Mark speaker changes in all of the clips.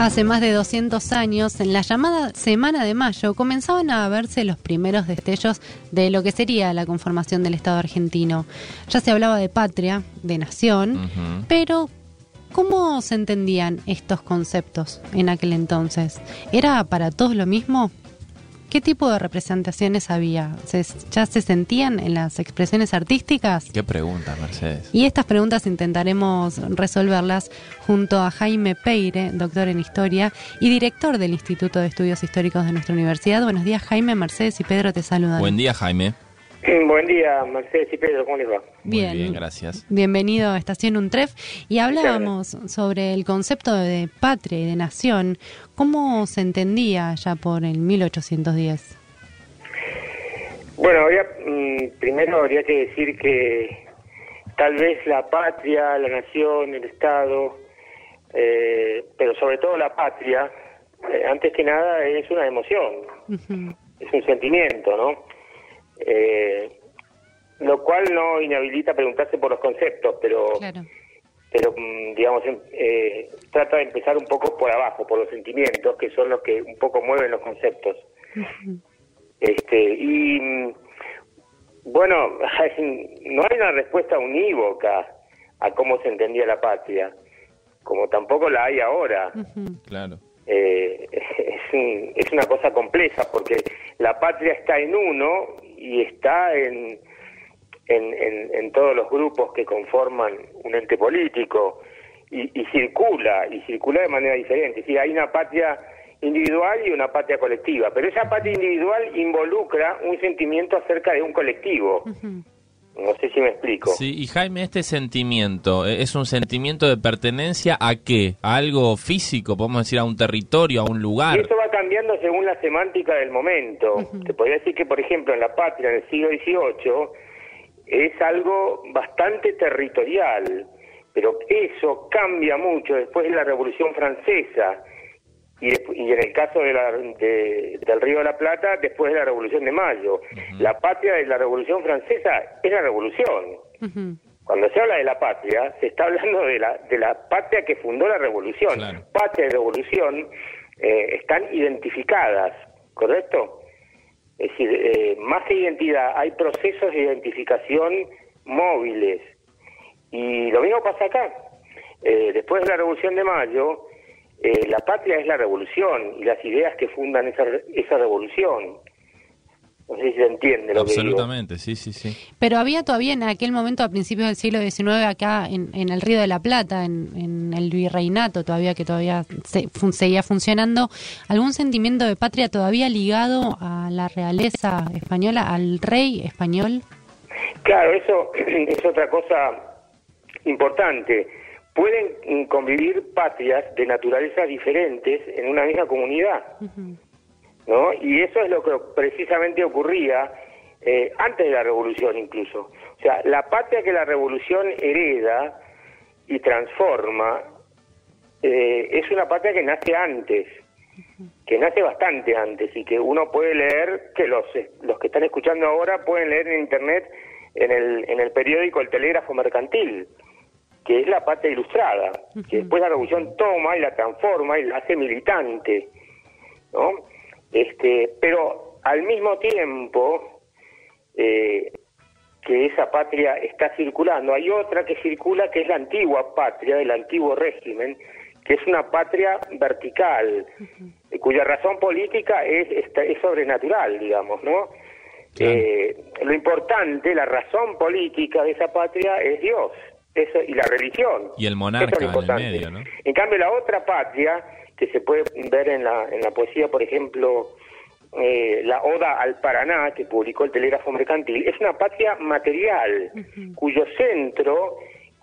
Speaker 1: Hace más de 200 años, en la llamada Semana de Mayo, comenzaban a verse los primeros destellos de lo que sería la conformación del Estado argentino. Ya se hablaba de patria, de nación, pero ¿cómo se entendían estos conceptos en aquel entonces? ¿Era para todos lo mismo? ¿Qué tipo de representaciones había? ¿Se- ¿Ya se sentían en las expresiones artísticas?
Speaker 2: Qué pregunta, Mercedes.
Speaker 1: Y estas preguntas intentaremos resolverlas junto a Jaime Peire, doctor en Historia y director del Instituto de Estudios Históricos de nuestra universidad. Buenos días, Jaime, Mercedes y Pedro te saludan.
Speaker 2: Buen día, Jaime.
Speaker 3: Buen día, Mercedes y Pedro, ¿cómo les va?
Speaker 2: Muy
Speaker 1: Bien.
Speaker 2: bien, gracias.
Speaker 1: Bienvenido a Estación Untref. Y hablábamos sobre el concepto de patria y de nación. ¿Cómo se entendía ya por el 1810?
Speaker 3: Bueno, habría, mm, primero habría que decir que tal vez la patria, la nación, el Estado, eh, pero sobre todo la patria, eh, antes que nada es una emoción, es un sentimiento, ¿no? Eh, lo cual no inhabilita preguntarse por los conceptos, pero
Speaker 1: Claro.
Speaker 3: pero mm, digamos em- eh, trata de empezar un poco por abajo por los sentimientos que son los que un poco mueven los conceptos este y mm, bueno no hay una respuesta unívoca a cómo se entendía la patria como tampoco la hay ahora
Speaker 2: Claro.
Speaker 3: eh, es, un- es una cosa compleja porque la patria está en uno y está en, en, en- en todos los grupos que conforman un ente político y, y circula, y circula de manera diferente. Es decir, hay una patria individual y una patria colectiva, pero esa patria individual involucra un sentimiento acerca de un colectivo. No sé si me explico.
Speaker 2: Sí, y Jaime, este sentimiento, ¿eh, ¿es un sentimiento de pertenencia a qué? ¿A algo físico? ¿Podemos decir a un territorio, a un
Speaker 3: Y
Speaker 2: lugar?
Speaker 3: eso va cambiando según la semántica del momento. Te podría decir que, por ejemplo, en la patria, en el siglo XVIII, es algo bastante territorial, pero eso cambia mucho después de la Revolución Francesa y, y en el caso de la- de- del Río de la Plata, después de la Revolución de Mayo. La patria de la Revolución Francesa es la revolución. Cuando se habla de la patria, se está hablando de la, de la patria que fundó la revolución.
Speaker 2: Claro.
Speaker 3: Patria y revolución eh, están identificadas, ¿correcto? Es decir, eh, más que identidad, hay procesos de identificación móviles. Y lo mismo pasa acá. Eh, después de la Revolución de Mayo, eh, la patria es la revolución y las ideas que fundan esa, esa revolución. No sé si se entiende lo que digo.
Speaker 2: Absolutamente, sí, sí, sí.
Speaker 1: Pero había todavía en aquel momento, a principios del siglo XIX, acá en, en el Río de la Plata, en, en el virreinato, todavía que todavía se, fun- seguía funcionando, algún sentimiento de patria todavía ligado a la realeza española, al rey español.
Speaker 3: Claro, eso es otra cosa importante. Pueden mm, convivir patrias de naturaleza diferentes en una misma comunidad,
Speaker 1: Ujú,
Speaker 3: ¿no? Y eso es lo que precisamente ocurría eh, antes de la revolución incluso. O sea, la patria que la revolución hereda y transforma eh, es una patria que nace antes, que nace bastante antes y que uno puede leer, que los, eh, los que están escuchando ahora pueden leer en internet en el, en el periódico El Telégrafo Mercantil, que es la patria ilustrada, que después la revolución toma y la transforma y la hace militante, ¿no? Este, pero al mismo tiempo eh, que esa patria está circulando, hay otra que circula que es la antigua patria del antiguo régimen, que es una patria vertical, eh, cuya razón política es, es sobrenatural, digamos, ¿no? Eh, lo importante, la razón política de esa patria es Dios eso, y la religión.
Speaker 2: Y el monarca
Speaker 3: es
Speaker 2: en el medio, ¿no?
Speaker 3: En cambio, la otra patria, que se puede ver en la, en la poesía, por ejemplo, eh, la Oda al Paraná, que publicó el Telégrafo Mercantil, es una patria material, cuyo centro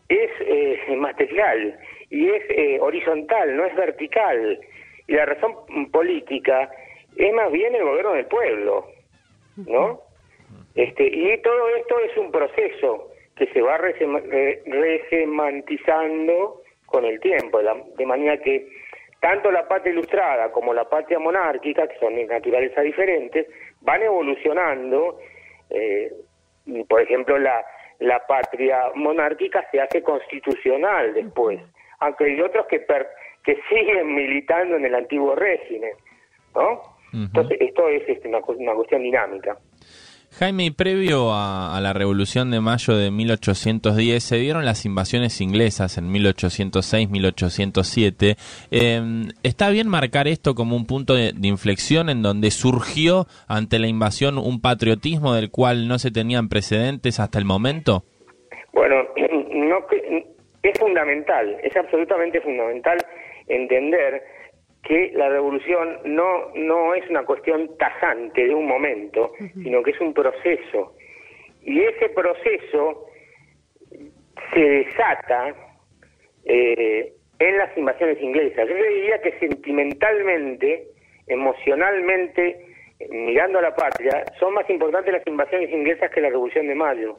Speaker 3: es eh, material y es eh, horizontal, no es vertical. Y la razón mm, política es más bien el gobierno del pueblo, ¿no? Este, y todo esto es un proceso que se va resema- re- resemantizando con el tiempo, de, manera que tanto la patria ilustrada como la patria monárquica, que son de naturaleza diferentes, van evolucionando. eh, y, por ejemplo, la, la patria monárquica se hace constitucional después, aunque hay otros que, per- que siguen militando en el antiguo régimen, ¿no? Entonces, esto es este, una, una cuestión dinámica.
Speaker 2: Jaime, previo a, la Revolución de Mayo de 1810 se dieron las invasiones inglesas en 1806-1807. Em, ¿Está bien marcar esto como un punto de, inflexión en donde surgió ante la invasión un patriotismo del cual no se tenían precedentes hasta el momento?
Speaker 3: Bueno, no, es fundamental, es absolutamente fundamental entender que la revolución no, no es una cuestión tajante de un momento, sino que es un proceso. Y ese proceso se desata eh, en las invasiones inglesas. Yo diría que sentimentalmente, emocionalmente, mirando a la patria, son más importantes las invasiones inglesas que la Revolución de Mayo.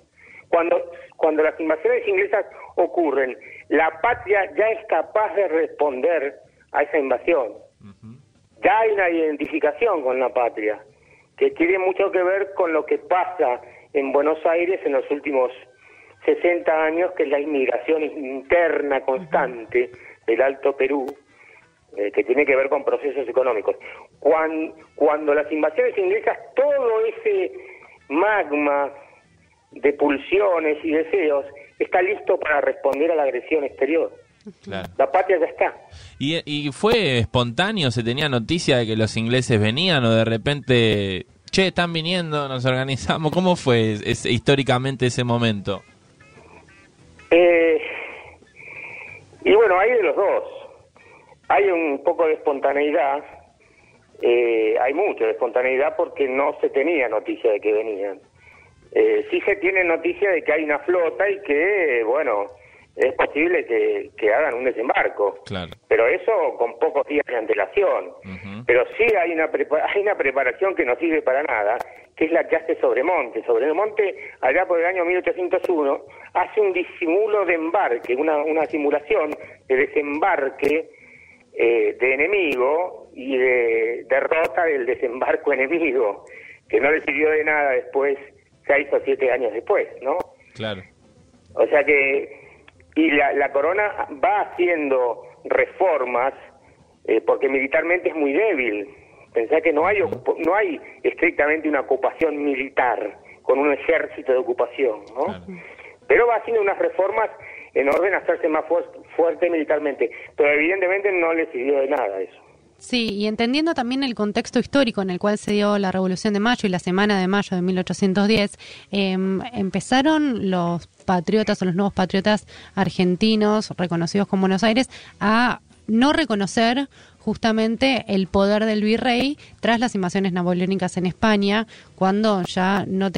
Speaker 3: Cuando, cuando las invasiones inglesas ocurren, la patria ya es capaz de responder a esa invasión. Ya hay una identificación con la patria, que tiene mucho que ver con lo que pasa en Buenos Aires en los últimos 60 años, que es la inmigración interna constante del Alto Perú, eh, que tiene que ver con procesos económicos. Cuando, cuando las invasiones inglesas, todo ese magma de pulsiones y deseos está listo para responder a la agresión exterior. La patria ya está.
Speaker 2: ¿Y, ¿Y fue espontáneo? ¿Se tenía noticia de que los ingleses venían o de repente, che, están viniendo, nos organizamos? ¿Cómo fue históricamente ese momento?
Speaker 3: Eh, y bueno, hay de los dos. Hay un poco de espontaneidad, eh, hay mucho de espontaneidad porque no se tenía noticia de que venían. Eh, sí se tiene noticia de que hay una flota y que, bueno, es posible que, hagan un desembarco. Pero eso con pocos días de antelación. Pero sí hay una, hay una preparación que no sirve para nada, que es la que hace Sobremonte. Sobremonte, allá por el año 1801, hace un disimulo de embarque, una, una simulación de desembarque eh, de enemigo y de derrota del desembarco enemigo, que no le sirvió de nada después, seis o siete años después, ¿no?
Speaker 2: Claro.
Speaker 3: O sea que y la, corona va haciendo reformas eh, porque militarmente es muy débil. Pensá que no hay, no hay estrictamente una ocupación militar con un ejército de ocupación, ¿no? Pero va haciendo unas reformas en orden a hacerse más fuerte militarmente, pero evidentemente no le sirvió de nada eso.
Speaker 1: Sí, y entendiendo también el contexto histórico en el cual se dio la Revolución de Mayo y la Semana de Mayo de 1810, em, empezaron los patriotas o los nuevos patriotas argentinos reconocidos como Buenos Aires a no reconocer justamente el poder del virrey tras las invasiones napoleónicas en España, cuando ya no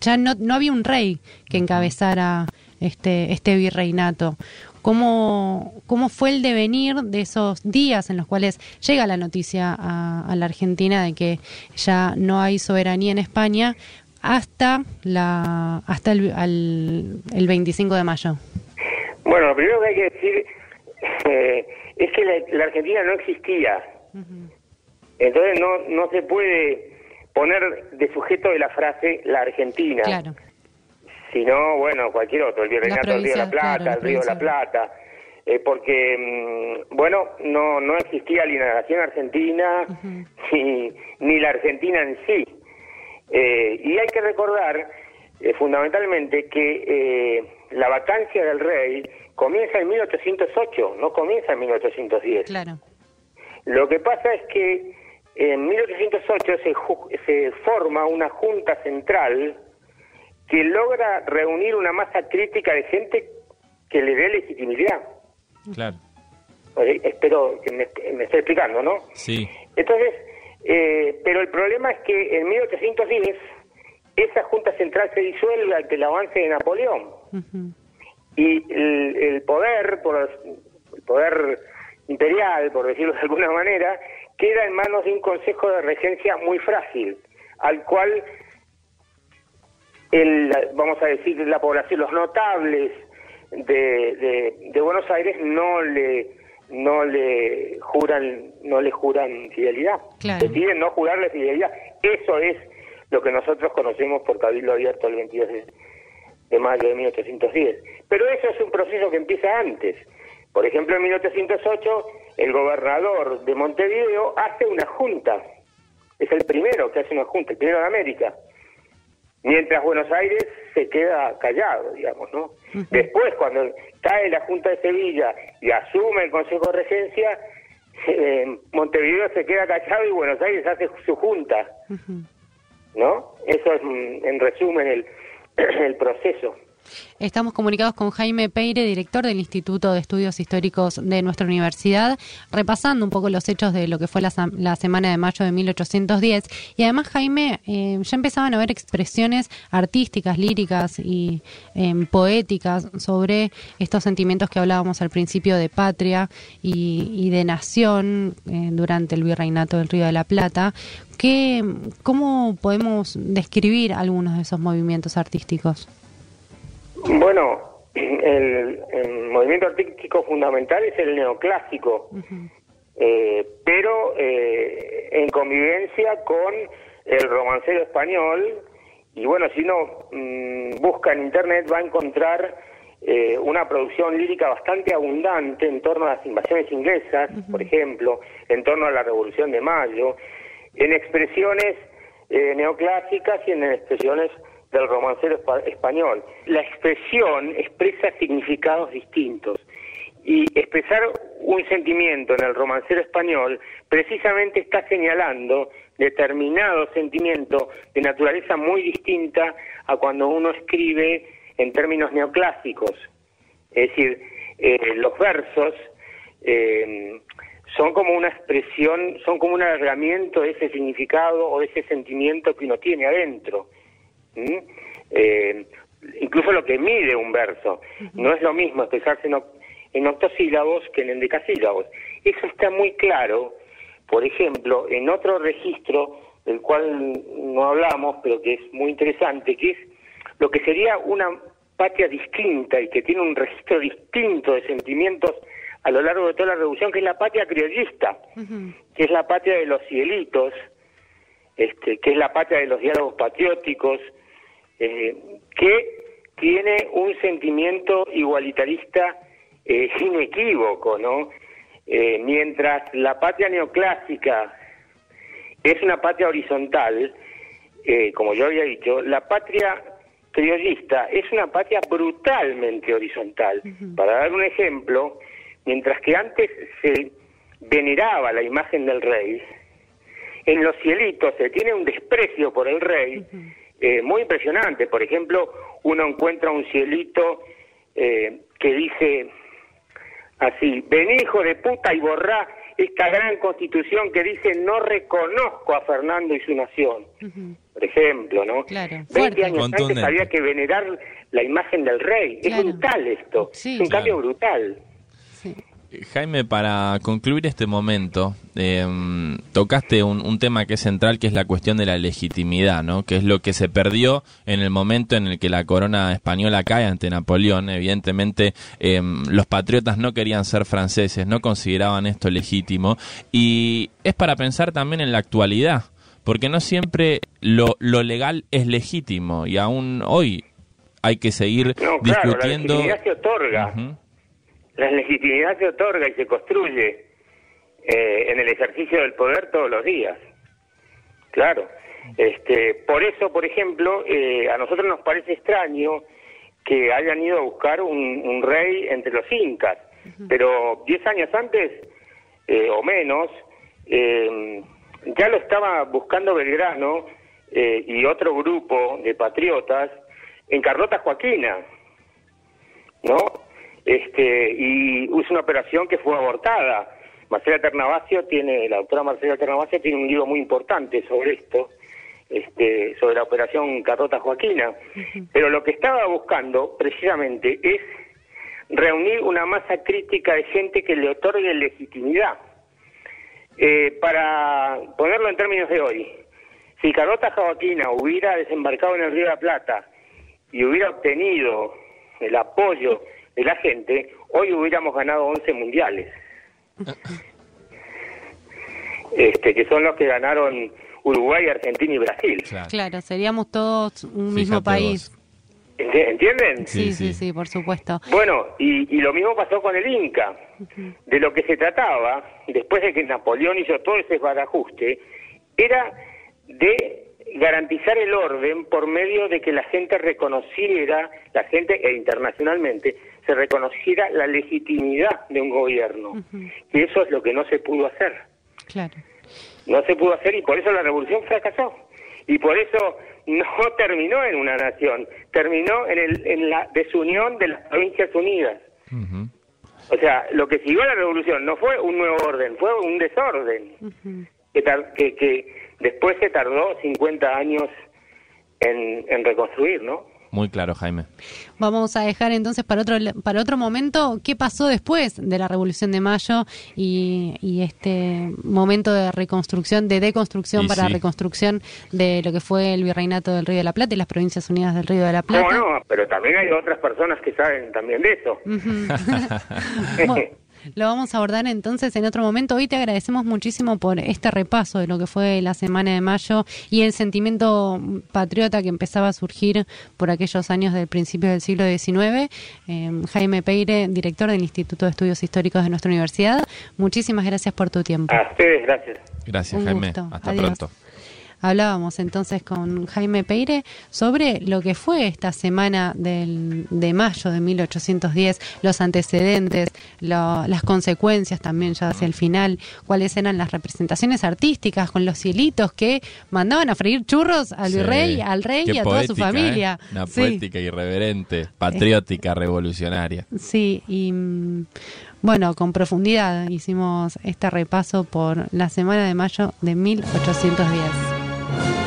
Speaker 1: ya no, no había un rey que encabezara este este virreinato cómo, cómo fue el devenir de esos días en los cuales llega la noticia a, la Argentina de que ya no hay soberanía en España hasta la hasta el, el 25 de mayo.
Speaker 3: Bueno, lo primero que hay que decir eh, es que la, Argentina no existía. Entonces no, no se puede poner de sujeto de la frase la Argentina. Claro sino, bueno, cualquier otro, el Virreinato del Río de la Plata, el Río de la Plata, eh, porque, mm, bueno, no, no existía la nación argentina ni, la Argentina en sí. Eh, y hay que recordar, eh, fundamentalmente, que la vacancia del rey comienza en 1808, no comienza en 1810.
Speaker 1: Claro.
Speaker 3: Lo que pasa es que en 1808 se, se forma una junta central que logra reunir una masa crítica de gente que le dé legitimidad.
Speaker 2: Claro.
Speaker 3: espero que me, esté explicando, ¿no?
Speaker 2: Sí.
Speaker 3: Entonces, eh, pero el problema es que en 1810 esa Junta Central se disuelve ante el avance de Napoleón. Y el, poder, por el poder imperial, por decirlo de alguna manera, queda en manos de un consejo de regencia muy frágil, al cual el, vamos a decir, la población, los notables de, de, Buenos Aires no le no le juran no le juran fidelidad. Deciden no jurarle fidelidad. Eso es lo que nosotros conocemos por Cabildo Abierto el 22 de, mayo de 1810 pero eso es un proceso que empieza antes. Por ejemplo en 1808 el gobernador de Montevideo hace una junta. Es el primero que hace una junta, el primero de América. Mientras Buenos Aires se queda callado, digamos, ¿no? Después, cuando cae la Junta de Sevilla y asume el Consejo de Regencia, eh, Montevideo se queda callado y Buenos Aires hace su junta, ¿no? Eso es, mm, en resumen, el, el proceso.
Speaker 1: Estamos comunicados con Jaime Peire, director del Instituto de Estudios Históricos de nuestra universidad, repasando un poco los hechos de lo que fue la, semana de mayo de 1810. Y además, Jaime, eh, ya empezaban a haber expresiones artísticas, líricas y em, poéticas sobre estos sentimientos que hablábamos al principio de patria y, de nación eh, durante el virreinato del Río de la Plata. ¿Qué, ¿Cómo podemos describir algunos de esos movimientos artísticos?
Speaker 3: Bueno, el, movimiento artístico fundamental es el neoclásico, eh, pero eh, en convivencia con el romancero español, y bueno, si uno mm, busca en Internet va a encontrar eh, una producción lírica bastante abundante en torno a las invasiones inglesas, por ejemplo, en torno a la Revolución de Mayo, en expresiones neoclásicas y en expresiones del romancero español. La expresión expresa significados distintos y expresar un sentimiento en el romancero español precisamente está señalando determinado sentimiento de naturaleza muy distinta a cuando uno escribe en términos neoclásicos. Es decir, eh, los versos eh, son como una expresión, son como un alargamiento de ese significado o de ese sentimiento que uno tiene adentro. Eh, incluso lo que mide un verso. No es lo mismo expresarse en, en octosílabos que en endecasílabos. Eso está muy claro, por ejemplo, en otro registro del cual no hablamos, pero que es muy interesante, que es lo que sería una patria distinta y que tiene un registro distinto de sentimientos a lo largo de toda la revolución, que es la patria criollista, que es la patria de los cielitos, este, que es la patria de los diálogos patrióticos, eh, que tiene un sentimiento igualitarista eh, inequívoco, ¿no? Eh, mientras la patria neoclásica es una patria horizontal, eh, como yo había dicho, la patria criollista es una patria brutalmente horizontal. Para dar un ejemplo, mientras que antes se veneraba la imagen del rey, en los cielitos se tiene un desprecio por el rey, eh, muy impresionante. Por ejemplo, uno encuentra un cielito eh, que dice así, ven hijo de puta y borrá esta gran constitución que dice no reconozco a Fernando y su nación. Por ejemplo, ¿no?
Speaker 1: Claro,
Speaker 3: 20 años antes había que venerar la imagen del rey. Es brutal esto. es un cambio brutal.
Speaker 2: Jaime, para concluir este momento, em, tocaste un, tema que es central, que es la cuestión de la legitimidad, ¿no? Que es lo que se perdió en el momento en el que la corona española cae ante Napoleón. Evidentemente, em, los patriotas no querían ser franceses, no consideraban esto legítimo. Y es para pensar también en la actualidad, porque no siempre lo, legal es legítimo y aún hoy hay que seguir discutiendo.
Speaker 3: la se otorga la legitimidad se otorga y se construye eh, en el ejercicio del poder todos los días. Claro. Este, por eso, por ejemplo, eh, a nosotros nos parece extraño que hayan ido a buscar un, rey entre los incas, pero diez años antes eh, o menos ya lo estaba buscando Belgrano y otro grupo de patriotas en Carlota Joaquina, ¿no? Este, y hizo una operación que fue abortada. Marcela Ternavasio tiene, la doctora Marcela Ternavasio tiene un libro muy importante sobre esto, este, sobre la operación Carrota Joaquina, pero lo que estaba buscando precisamente es reunir una masa crítica de gente que le otorgue legitimidad. Eh, para ponerlo en términos de hoy, si Carlota Joaquina hubiera desembarcado en el Río de la Plata y hubiera obtenido el apoyo de la gente, hoy hubiéramos ganado 11 mundiales. este, que son los que ganaron Uruguay, Argentina y Brasil.
Speaker 1: Claro, seríamos todos un mismo país.
Speaker 3: ¿Entienden?
Speaker 1: Sí, sí, sí, por supuesto.
Speaker 3: Bueno, y, y, lo mismo pasó con el Inca. De lo que se trataba, después de que Napoleón hizo todo ese barajuste, era de garantizar el orden por medio de que la gente reconociera, la gente e internacionalmente, se reconociera la legitimidad de un gobierno. Y eso es lo que no se pudo hacer.
Speaker 1: Claro.
Speaker 3: No se pudo hacer y por eso la revolución fracasó. Y por eso no terminó en una nación, terminó en, el, en la desunión de las Provincias Unidas. O sea, lo que siguió la revolución no fue un nuevo orden, fue un desorden. que, que, después se tardó 50 años en, en reconstruir, ¿no?
Speaker 2: Muy claro, Jaime.
Speaker 1: Vamos a dejar entonces para otro para otro momento qué pasó después de la Revolución de Mayo y, este momento de reconstrucción, de deconstrucción para reconstrucción de lo que fue el Virreinato del Río de la Plata y las Provincias Unidas del Río de la Plata.
Speaker 3: No, no, pero también hay otras personas que saben también de eso.
Speaker 1: Lo vamos a abordar entonces en otro momento. Hoy te agradecemos muchísimo por este repaso de lo que fue la semana de mayo y el sentimiento patriota que empezaba a surgir por aquellos años del principio del siglo XIX. Eh, Jaime Peire, director del Instituto de Estudios Históricos de nuestra universidad. Muchísimas gracias por tu tiempo.
Speaker 3: A ustedes, gracias.
Speaker 2: Gracias, Jaime. Hasta pronto.
Speaker 1: Hablábamos entonces con Jaime Peire sobre lo que fue esta semana del, de mayo de 1810, los antecedentes, las consecuencias también ya hacia el final, cuáles eran las representaciones artísticas con los cielitos que mandaban a freír churros al virrey, al rey y a toda su familia.
Speaker 2: ¿eh? Una poética irreverente, patriótica, revolucionaria.
Speaker 1: Sí, y bueno, con profundidad hicimos este repaso por la semana de mayo de 1810. Thank you.